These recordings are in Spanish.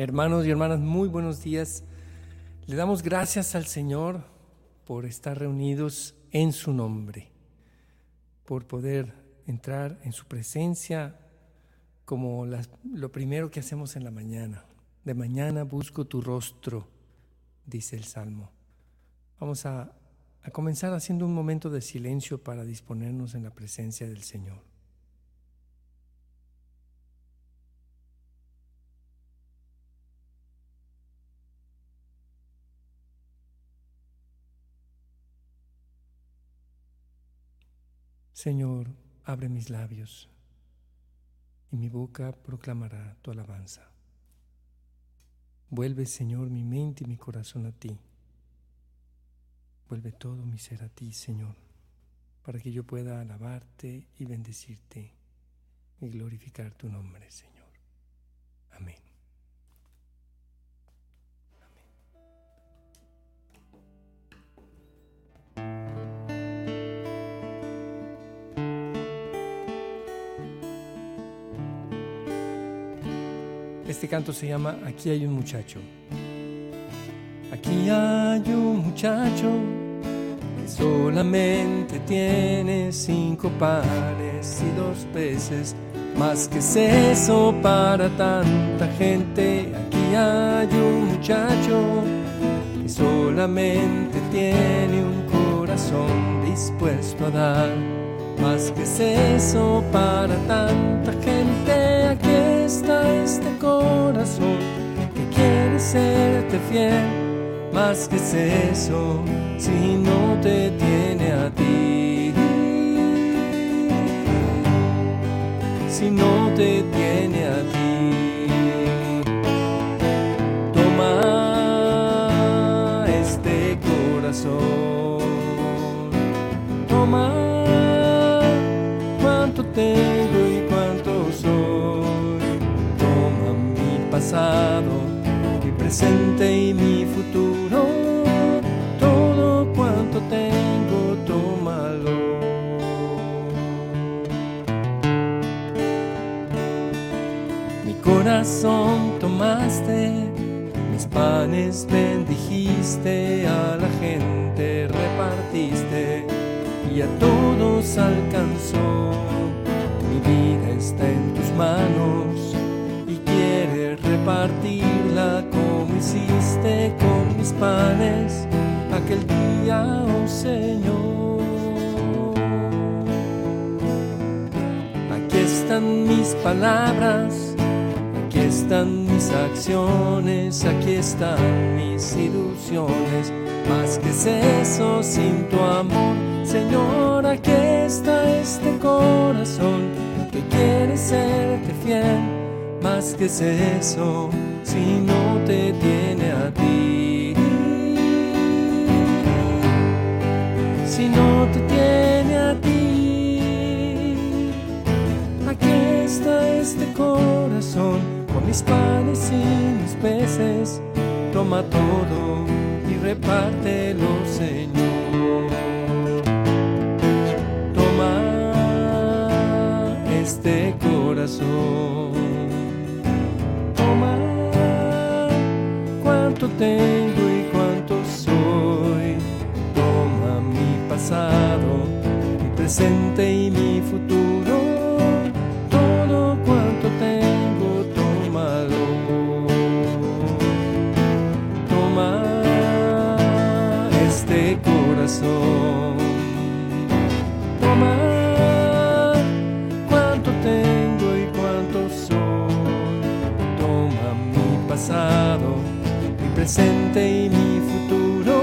Hermanos y hermanas, muy buenos días. Le damos gracias al Señor por estar reunidos en su nombre, por poder entrar en su presencia como lo primero que hacemos en la mañana. De mañana busco tu rostro, dice el Salmo. Vamos a, comenzar haciendo un momento de silencio para disponernos en la presencia del Señor. Señor, abre mis labios y mi boca proclamará tu alabanza. Vuelve, Señor, mi mente y mi corazón a ti. Vuelve todo mi ser a ti, Señor, para que yo pueda alabarte y bendecirte y glorificar tu nombre, Señor. Amén. Este canto se llama Aquí hay un muchacho. Aquí hay un muchacho que solamente tiene cinco panes y dos peces. Más que es eso para tanta gente. Aquí hay un muchacho que solamente tiene un corazón dispuesto a dar. Más que es eso para tanta gente. Corazón que quiere serte fiel. Más que es eso si no te tiene a ti. Si no te tiene a ti. Toma este corazón. Toma cuánto tengo pasado, mi presente y mi futuro. Todo cuanto tengo, tómalo. Mi corazón tomaste, mis panes bendijiste, a la gente repartiste y a todos alcanzó. Mi vida está en tus manos repartirla como hiciste con mis panes aquel día, oh Señor. Aquí están mis palabras, aquí están mis acciones, aquí están mis ilusiones. Más que es eso sin tu amor, Señor, aquí está este corazón que quiere serte fiel. Más que es eso si no te tiene a ti. Si no te tiene a ti. Aquí está este corazón con mis panes y mis peces. Toma todo y repártelo, Señor. Toma este corazón. Tengo y cuánto soy. Toma mi pasado, mi presente y mi futuro. Presente y mi futuro.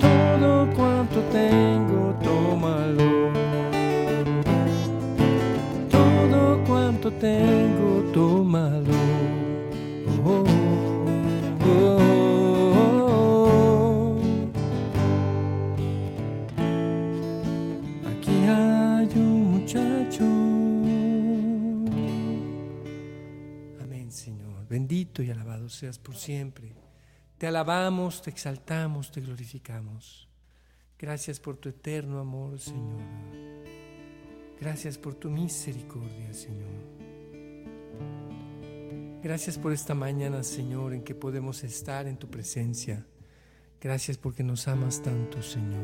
Todo cuanto tengo, tómalo. Todo cuanto tengo, tómalo. Oh, oh, oh. Aquí hay un muchacho. Amén, Señor. Bendito y alabado seas por siempre. Te alabamos, te exaltamos, te glorificamos. Gracias por tu eterno amor, Señor. Gracias por tu misericordia, Señor. Gracias por esta mañana, Señor, en que podemos estar en tu presencia. Gracias porque nos amas tanto, Señor.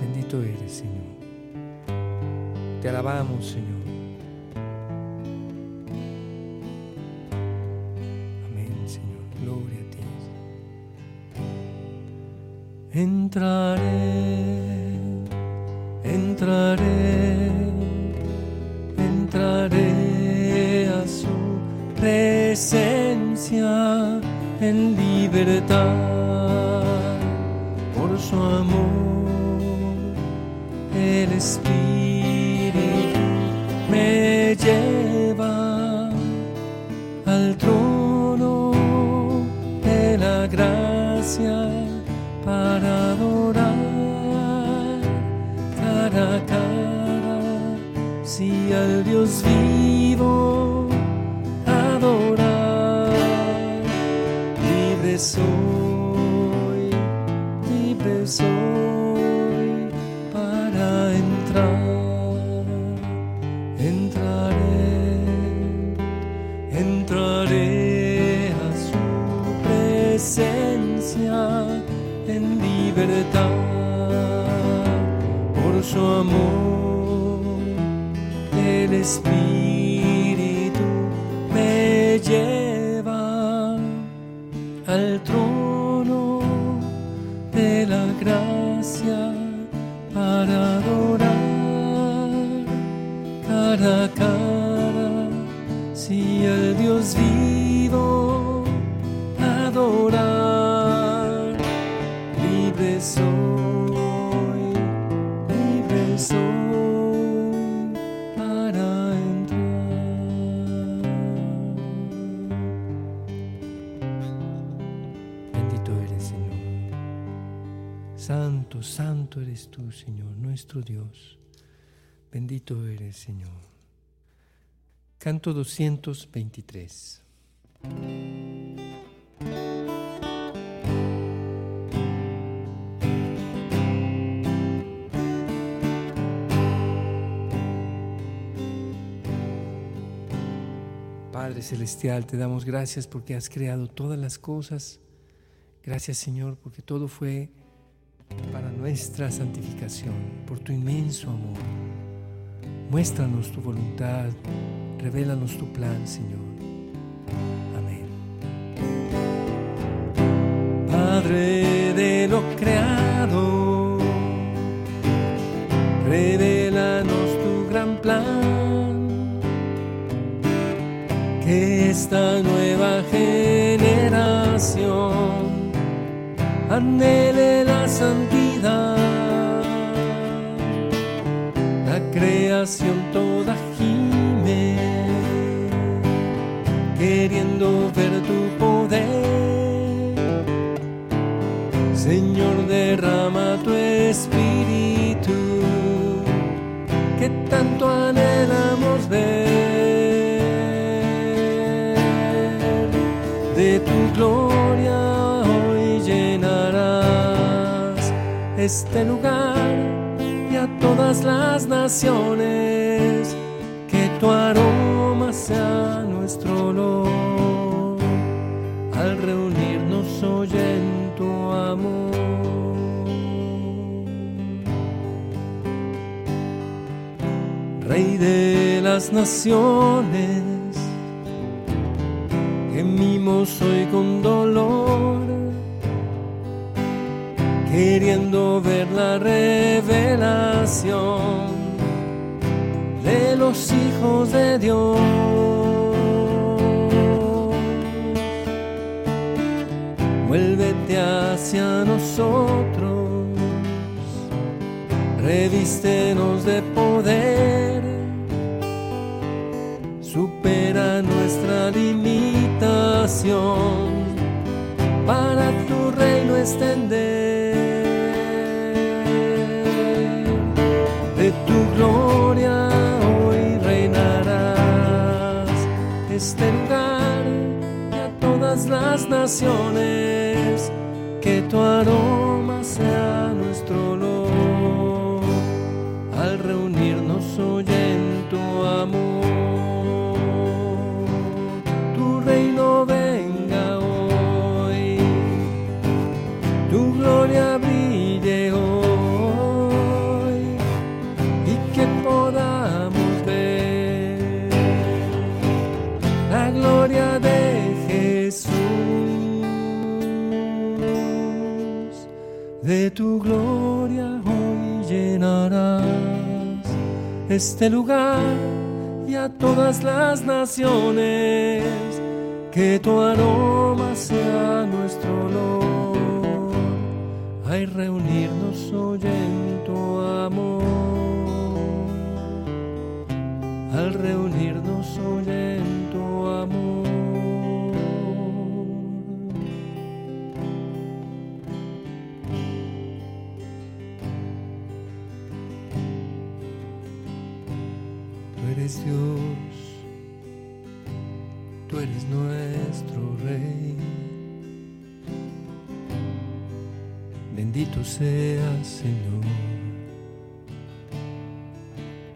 Bendito eres, Señor. Te alabamos, Señor. Entraré entraré, entraré a su presencia en libertad presencia en libertad por su amor. El Espíritu me lleva al trono de la gracia para adorar cara a cara, si el Dios Santo, eres tú, Señor, nuestro Dios. Bendito eres, Señor. Canto 223. Padre Celestial, te damos gracias porque has creado todas las cosas. Gracias Señor porque todo fue para nuestra santificación, por tu inmenso amor. Muéstranos tu voluntad, revélanos tu plan, Señor. Amén. Padre de lo creado, revélanos tu gran plan, que esta nueva generación anhele ver tu poder. Señor, derrama tu espíritu, que tanto anhelamos ver. De tu gloria este lugar y a todas las naciones, que tu aroma sea nuestro olor al reunirnos hoy en tu amor. Rey de las naciones, gemimos hoy con dolor queriendo ver la revelación de los hijos de Dios. Hacia nosotros, revístenos de poder, supera nuestra limitación para tu reino extender. tu gloria hoy reinarás este lugar y a todas las naciones, que tu este lugar y a todas las naciones, que tu aroma sea nuestro olor, hay reunirnos hoy en tu amor, al reunirnos hoy en seas, Señor,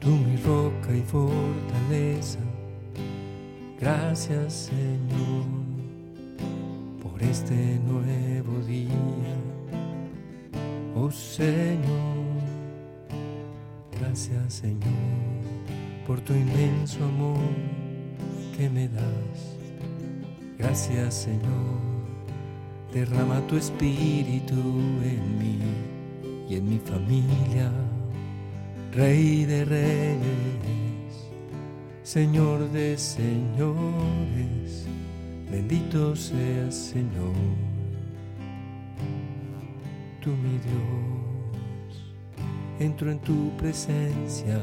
tú mi roca y fortaleza. Gracias, Señor, por este nuevo día. Oh Señor, gracias, Señor por tu inmenso amor que me das. Gracias Señor, derrama tu espíritu en mí y en mi familia, Rey de reyes, Señor de señores, bendito seas Señor, tú mi Dios, entro en tu presencia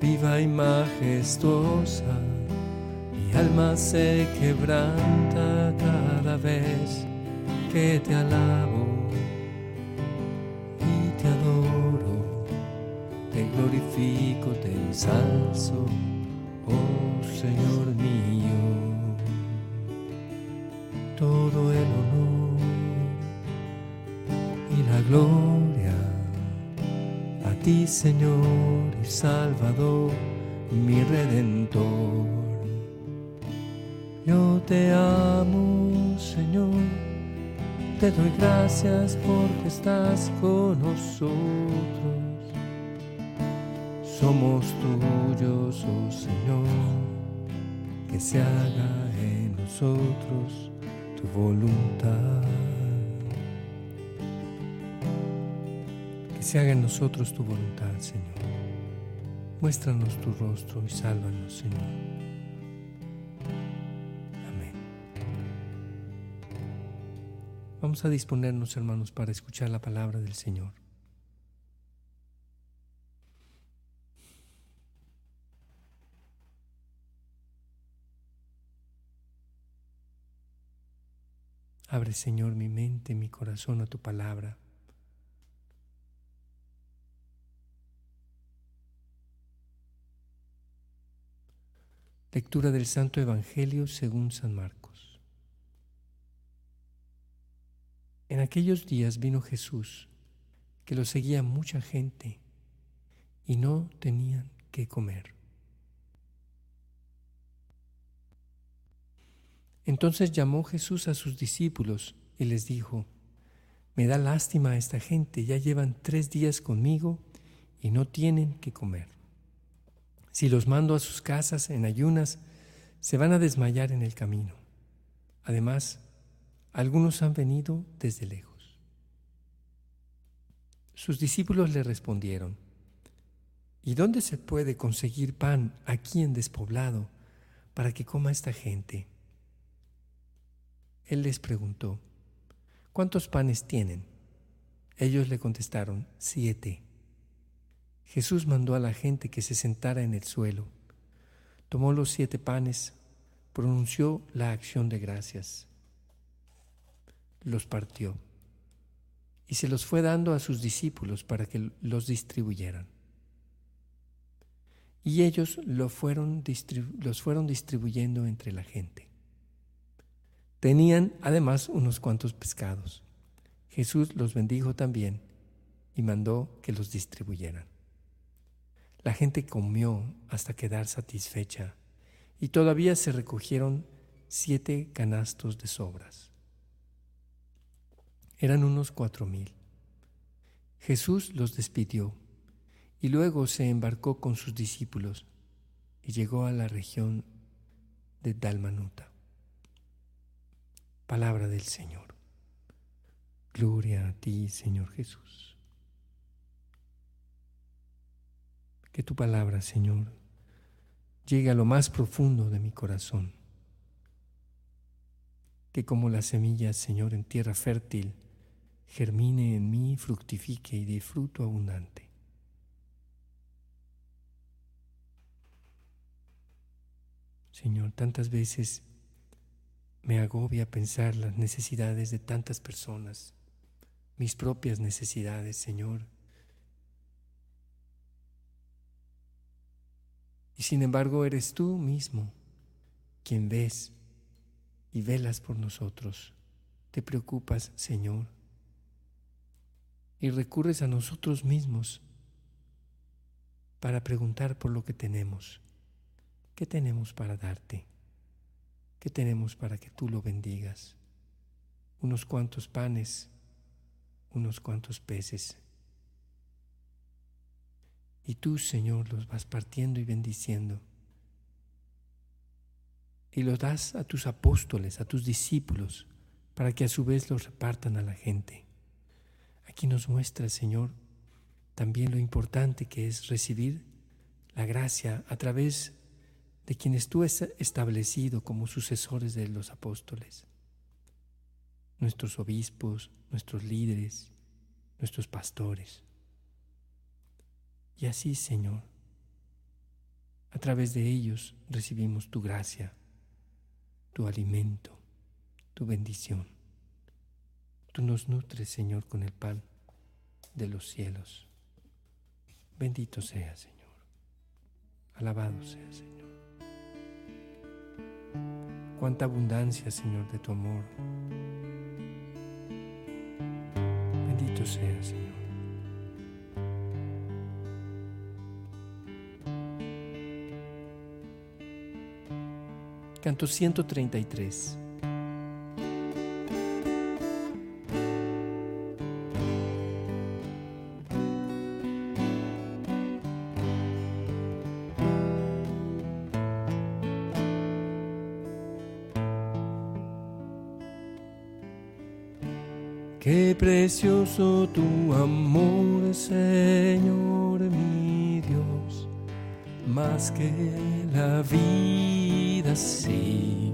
viva y majestuosa, mi alma se quebranta cada vez que te alabo y te adoro, te glorifico, te ensalzo, oh Señor mío, todo el honor y la gloria a ti Señor Salvador, mi Redentor. Yo te amo, te doy gracias porque estás con nosotros. Somos tuyos, oh Señor, que se haga en nosotros tu voluntad. Que se haga en nosotros tu voluntad, Señor. Muéstranos tu rostro y sálvanos, Señor. Vamos a disponernos, hermanos, para escuchar la palabra del Señor. Abre, Señor, mi mente, mi corazón a tu palabra. Lectura del Santo Evangelio según San Marcos. En aquellos días vino Jesús, que lo seguía mucha gente, y no tenían que comer. Entonces llamó Jesús a sus discípulos y les dijo, Me da lástima a esta gente, ya llevan tres días conmigo y no tienen que comer. Si los mando a sus casas en ayunas, se van a desmayar en el camino. Además, algunos han venido desde lejos. Sus discípulos le respondieron, ¿y dónde se puede conseguir pan aquí en despoblado para que coma esta gente? Él les preguntó, ¿cuántos panes tienen? Ellos le contestaron, siete. Jesús mandó a la gente que se sentara en el suelo, tomó los siete panes, pronunció la acción de gracias, los partió y se los fue dando a sus discípulos para que los distribuyeran. Y ellos los fueron distribuyendo entre la gente. Tenían además unos cuantos pescados. Jesús los bendijo también y mandó que los distribuyeran. La gente comió hasta quedar satisfecha y todavía se recogieron siete canastos de sobras. Eran unos cuatro mil. Jesús los despidió y luego se embarcó con sus discípulos y llegó a la región de Dalmanuta. Palabra del Señor. Gloria a ti, Señor Jesús. Que tu palabra, Señor, llegue a lo más profundo de mi corazón. Que como la semilla, Señor, en tierra fértil, germine en mí, fructifique y dé fruto abundante. Señor, tantas veces me agobia pensar las necesidades de tantas personas, mis propias necesidades, Señor. Y sin embargo eres tú mismo quien ves y velas por nosotros. Te preocupas, Señor, y recurres a nosotros mismos para preguntar por lo que tenemos. ¿Qué tenemos para darte? ¿Qué tenemos para que tú lo bendigas? Unos cuantos panes, unos cuantos peces. Y tú, Señor, los vas partiendo y bendiciendo. Y los das a tus apóstoles, a tus discípulos, para que a su vez los repartan a la gente. Aquí nos muestra, Señor, también lo importante que es recibir la gracia a través de quienes tú has establecido como sucesores de los apóstoles, nuestros obispos, nuestros líderes, nuestros pastores. Y así, Señor, a través de ellos recibimos tu gracia, tu alimento, tu bendición. Tú nos nutres, Señor, con el pan de los cielos. Bendito sea, Señor. Alabado sea, Señor. Cuánta abundancia, Señor, de tu amor. Bendito sea, Señor. Canto 133. Tu amor, Señor mi Dios, más que la vida, sí.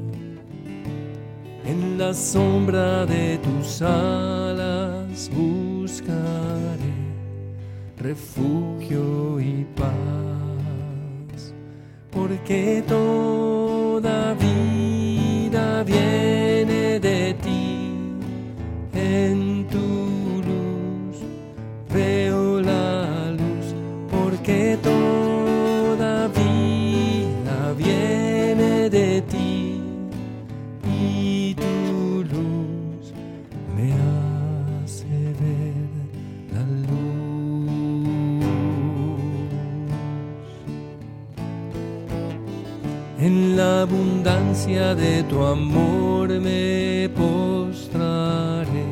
En la sombra de tus alas buscaré refugio abundancia de tu amor me postraré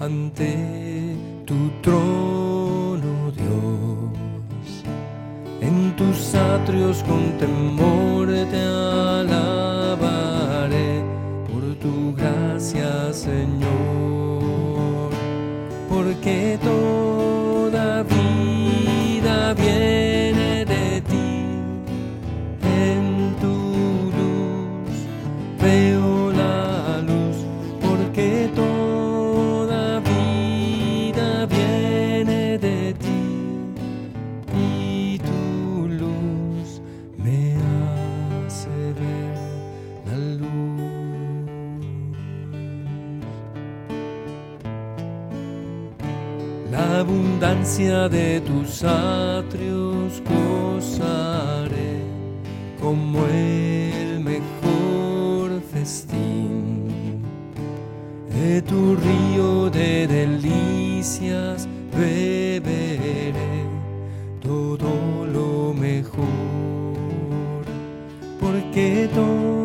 ante tu trono, Dios. En tus atrios con temor de tus atrios gozaré como el mejor festín. De tu río de delicias beberé todo lo mejor, porque toda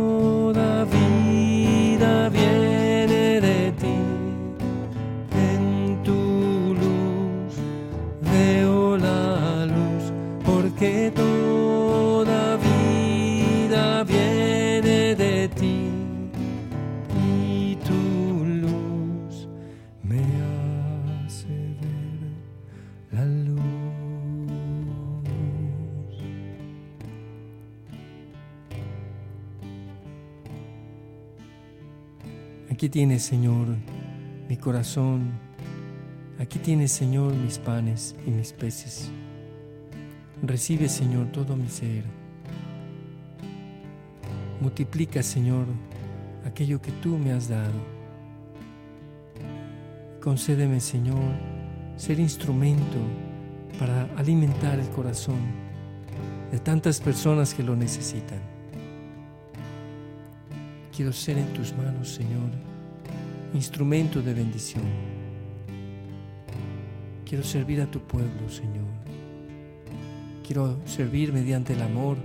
Aquí tienes, Señor, mi corazón. Aquí tienes, Señor, mis panes y mis peces. Recibe, Señor, todo mi ser. Multiplica, Señor, aquello que tú me has dado. Concédeme, Señor, ser instrumento para alimentar el corazón de tantas personas que lo necesitan. Quiero ser en tus manos, Señor, instrumento de bendición. Quiero servir a tu pueblo, Señor. Quiero servir mediante el amor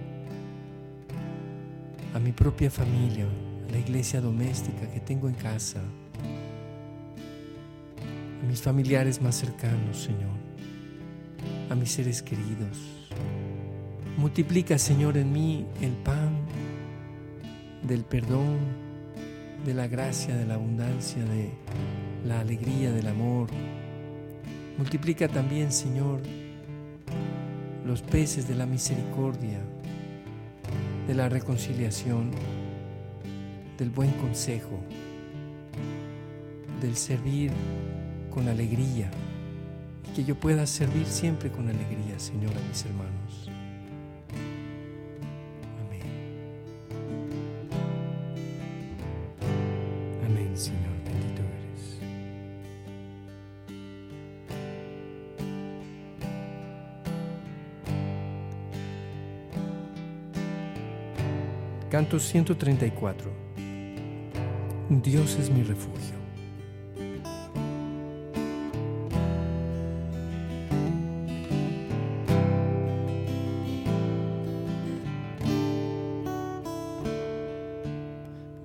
a mi propia familia, a la iglesia doméstica que tengo en casa, a mis familiares más cercanos, Señor, a mis seres queridos. Multiplica, Señor, en mí el pan del perdón, de la gracia, de la abundancia, de la alegría, del amor. Multiplica también, Señor, los peces de la misericordia, de la reconciliación, del buen consejo, del servir con alegría que yo pueda servir siempre con alegría, Señor, a mis hermanos. Canto 134. Dios es mi refugio.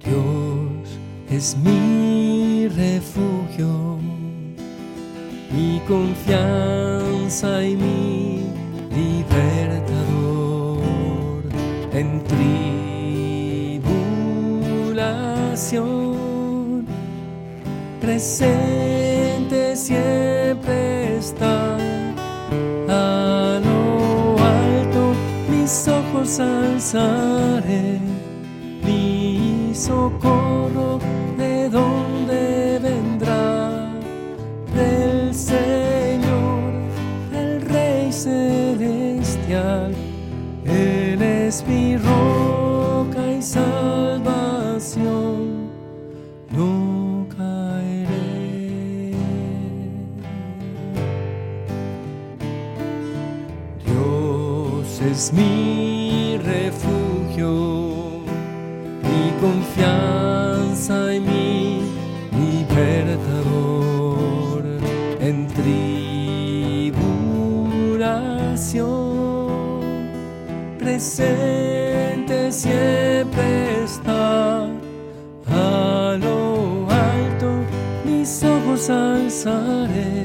Dios es mi socorro de donde vendrá del Señor, el Rey celestial. Él es mi presente siempre está. Alzaré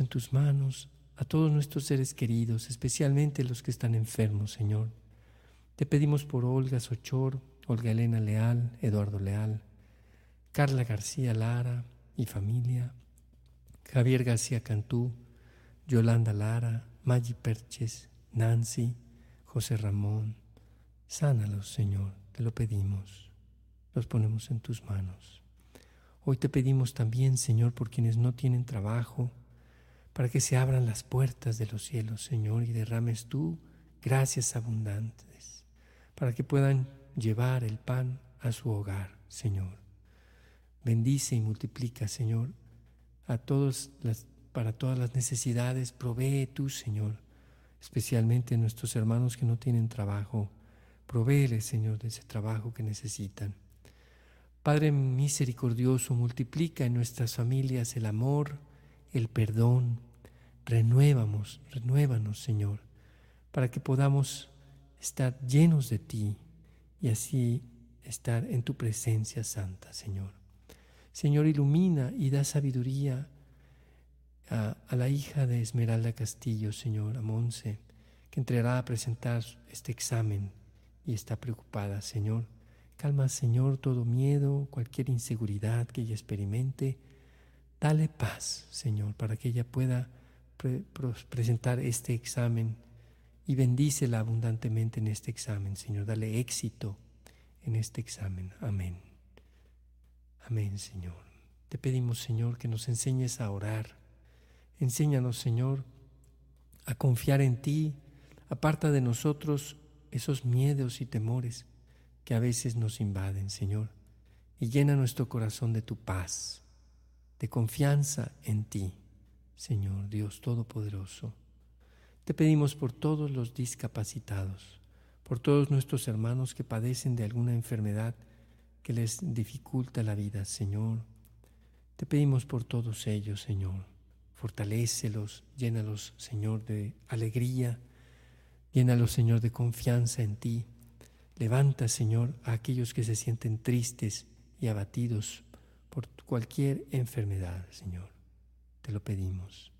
en tus manos a todos nuestros seres queridos, especialmente los que están enfermos, Señor. Te pedimos por Olga Sochor, Olga Elena Leal, Eduardo Leal, Carla García Lara y familia, Javier García Cantú, Yolanda Lara, Maggi Perches, Nancy, José Ramón. Sánalos, Señor, te lo pedimos. Los ponemos en tus manos. Hoy te pedimos también, Señor, por quienes no tienen trabajo, para que se abran las puertas de los cielos, Señor, y derrames tú gracias abundantes. para que puedan llevar el pan a su hogar, Señor. Bendice y multiplica, Señor, a para todas las necesidades. Provee tú, Señor, especialmente nuestros hermanos que no tienen trabajo. Provéeles, Señor, de ese trabajo que necesitan. Padre misericordioso, multiplica en nuestras familias el amor, el perdón. Renuévamos, renuévanos, Señor, para que podamos estar llenos de ti y así estar en tu presencia santa, Señor. Señor, ilumina y da sabiduría a, la hija de Esmeralda Castillo, Señor, a Monse, que entrará a presentar este examen y está preocupada, Señor. Calma, Señor, todo miedo, cualquier inseguridad que ella experimente. Dale paz, Señor, para que ella pueda presentar este examen y bendícela abundantemente en este examen, Señor. Dale éxito en este examen. Amén. Amén, Señor. Te pedimos, Señor, que nos enseñes a orar. Enséñanos, Señor, a confiar en ti. Aparta de nosotros esos miedos y temores que a veces nos invaden, Señor, y llena nuestro corazón de tu paz, de confianza en ti, Señor Dios Todopoderoso. Te pedimos por todos los discapacitados, por todos nuestros hermanos que padecen de alguna enfermedad que les dificulta la vida, Señor. Te pedimos por todos ellos, Señor. Fortalécelos, llénalos, Señor, de alegría, llénalos, Señor, de confianza en ti. Levanta, Señor, a aquellos que se sienten tristes y abatidos por cualquier enfermedad, Señor. Te lo pedimos.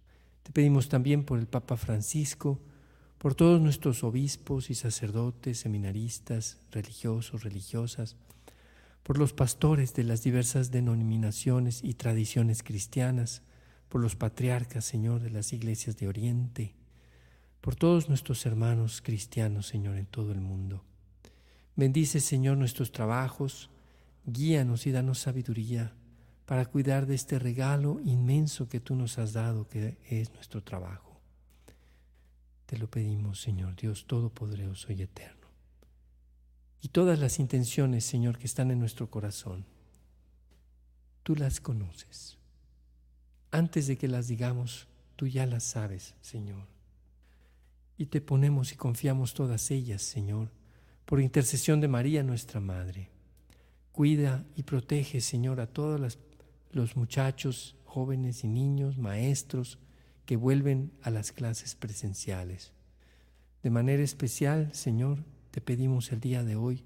Te pedimos también por el Papa Francisco, por todos nuestros obispos y sacerdotes, seminaristas, religiosos, religiosas, por los pastores de las diversas denominaciones y tradiciones cristianas, por los patriarcas, Señor, de las iglesias de Oriente, por todos nuestros hermanos cristianos, Señor, en todo el mundo. Bendice, Señor, nuestros trabajos, guíanos y danos sabiduría para cuidar de este regalo inmenso que tú nos has dado, que es nuestro trabajo. Te lo pedimos, Señor, Dios Todopoderoso y Eterno. Y todas las intenciones, Señor, que están en nuestro corazón, tú las conoces. Antes de que las digamos, tú ya las sabes, Señor. Y te ponemos y confiamos todas ellas, Señor, por intercesión de María, nuestra Madre. Cuida y protege, Señor, a todas las los muchachos, jóvenes y niños, maestros que vuelven a las clases presenciales. De manera especial, Señor, te pedimos el día de hoy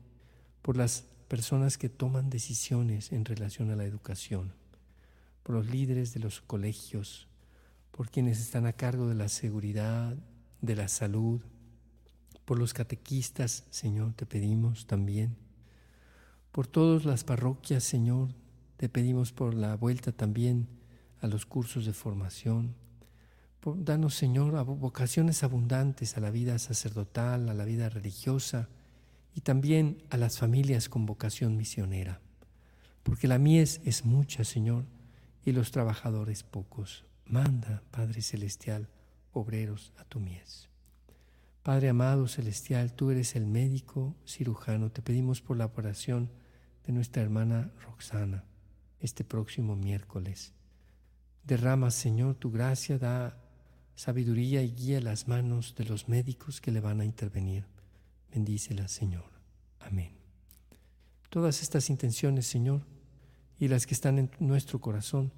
por las personas que toman decisiones en relación a la educación, por los líderes de los colegios, por quienes están a cargo de la seguridad, de la salud, por los catequistas, Señor, te pedimos también, por todas las parroquias, Señor, te pedimos por la vuelta también a los cursos de formación. danos, Señor, vocaciones abundantes a la vida sacerdotal, a la vida religiosa y también a las familias con vocación misionera. Porque la mies es mucha, Señor, y los trabajadores pocos. Manda, Padre Celestial, obreros a tu mies. Padre amado celestial, tú eres el médico cirujano. Te pedimos por la operación de nuestra hermana Roxana este próximo miércoles. Derrama, Señor, tu gracia, da sabiduría y guía las manos de los médicos que le van a intervenir. Bendícela, Señor. Amén. Todas estas intenciones, Señor, y las que están en nuestro corazón,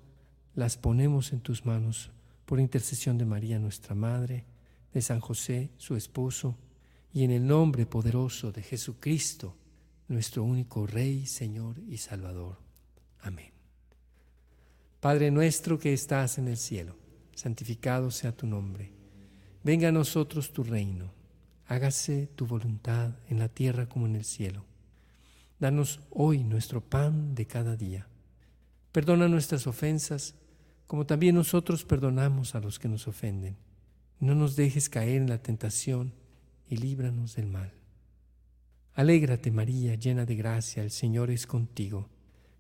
las ponemos en tus manos por intercesión de María, nuestra Madre, de San José, su esposo, y en el nombre poderoso de Jesucristo, nuestro único Rey, Señor y Salvador. Amén. Padre nuestro que estás en el cielo, santificado sea tu nombre. Venga a nosotros tu reino. Hágase tu voluntad en la tierra como en el cielo. Danos hoy nuestro pan de cada día. Perdona nuestras ofensas, como también nosotros perdonamos a los que nos ofenden. No nos dejes caer en la tentación y líbranos del mal. Alégrate María, llena de gracia, el Señor es contigo.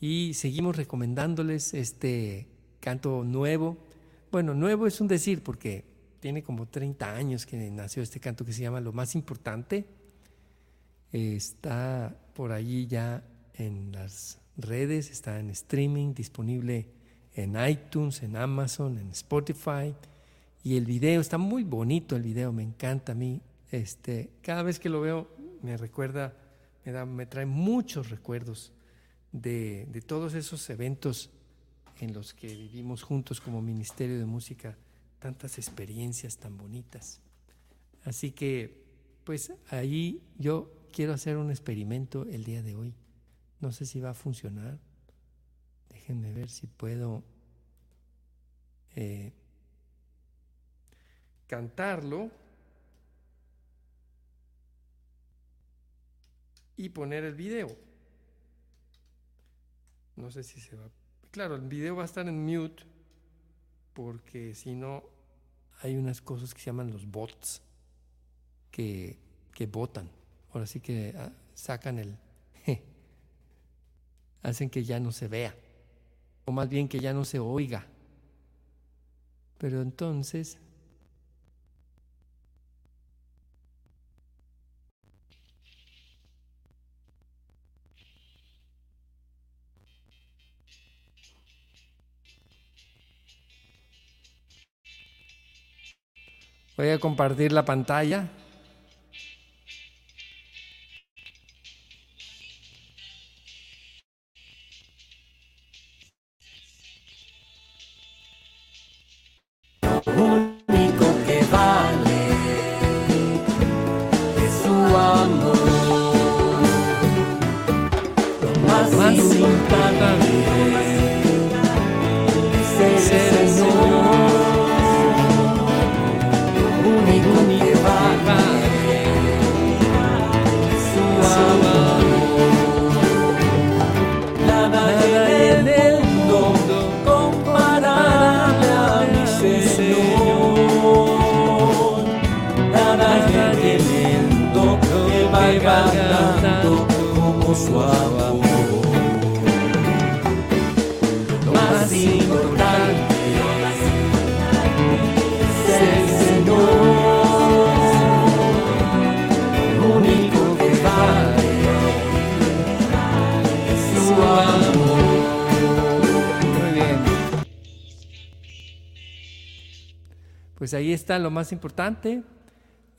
Y seguimos recomendándoles este canto nuevo. Bueno, nuevo es un decir porque tiene como 30 años que nació este canto que se llama Lo más importante está por allí ya en las redes, está en streaming, disponible en iTunes, en Amazon, en Spotify. Y el video, está muy bonito el video, me encanta a mí. Este, cada vez que lo veo me recuerda, me, da, me trae muchos recuerdos de, de todos esos eventos en los que vivimos juntos como Ministerio de Música, tantas experiencias tan bonitas. Así que, pues ahí yo quiero hacer un experimento el día de hoy. No sé si va a funcionar. Déjenme ver si puedo eh, cantarlo y poner el video. No sé si se va. Claro, el video va a estar en mute porque si no hay unas cosas que se llaman los bots que, que votan ahora sí que ah, sacan el, hacen que ya no se vea, o más bien que ya no se oiga. Pero entonces, voy a compartir la pantalla. Pues ahí está lo más importante.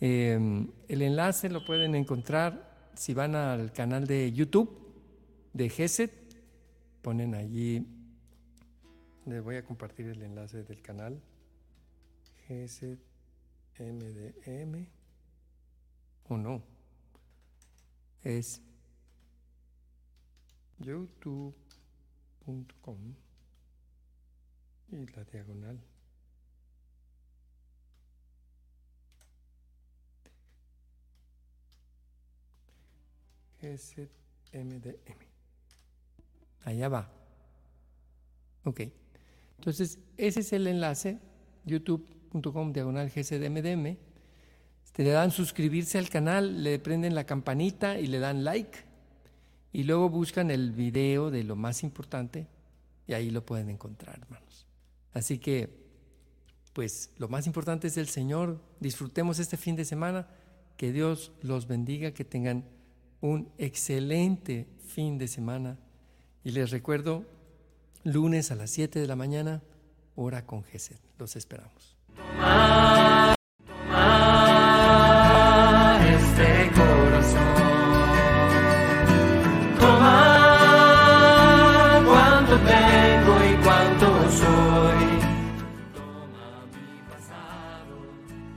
Em, el enlace lo pueden encontrar si van al canal de YouTube de GESET. Ponen allí, les voy a compartir el enlace del canal. GESET MDM. O no. Es youtube.com y la diagonal GZMDM. Allá va. Ok. Entonces, ese es el enlace, youtube.com diagonal GCDMDM. Este, le dan suscribirse al canal, le prenden la campanita y le dan like. Y luego buscan el video de lo más importante y ahí lo pueden encontrar, hermanos. Así que, pues lo más importante es el Señor. Disfrutemos este fin de semana. Que Dios los bendiga, que tengan un excelente fin de semana y les recuerdo, lunes a las 7 de la mañana, hora con Gesed. Los esperamos.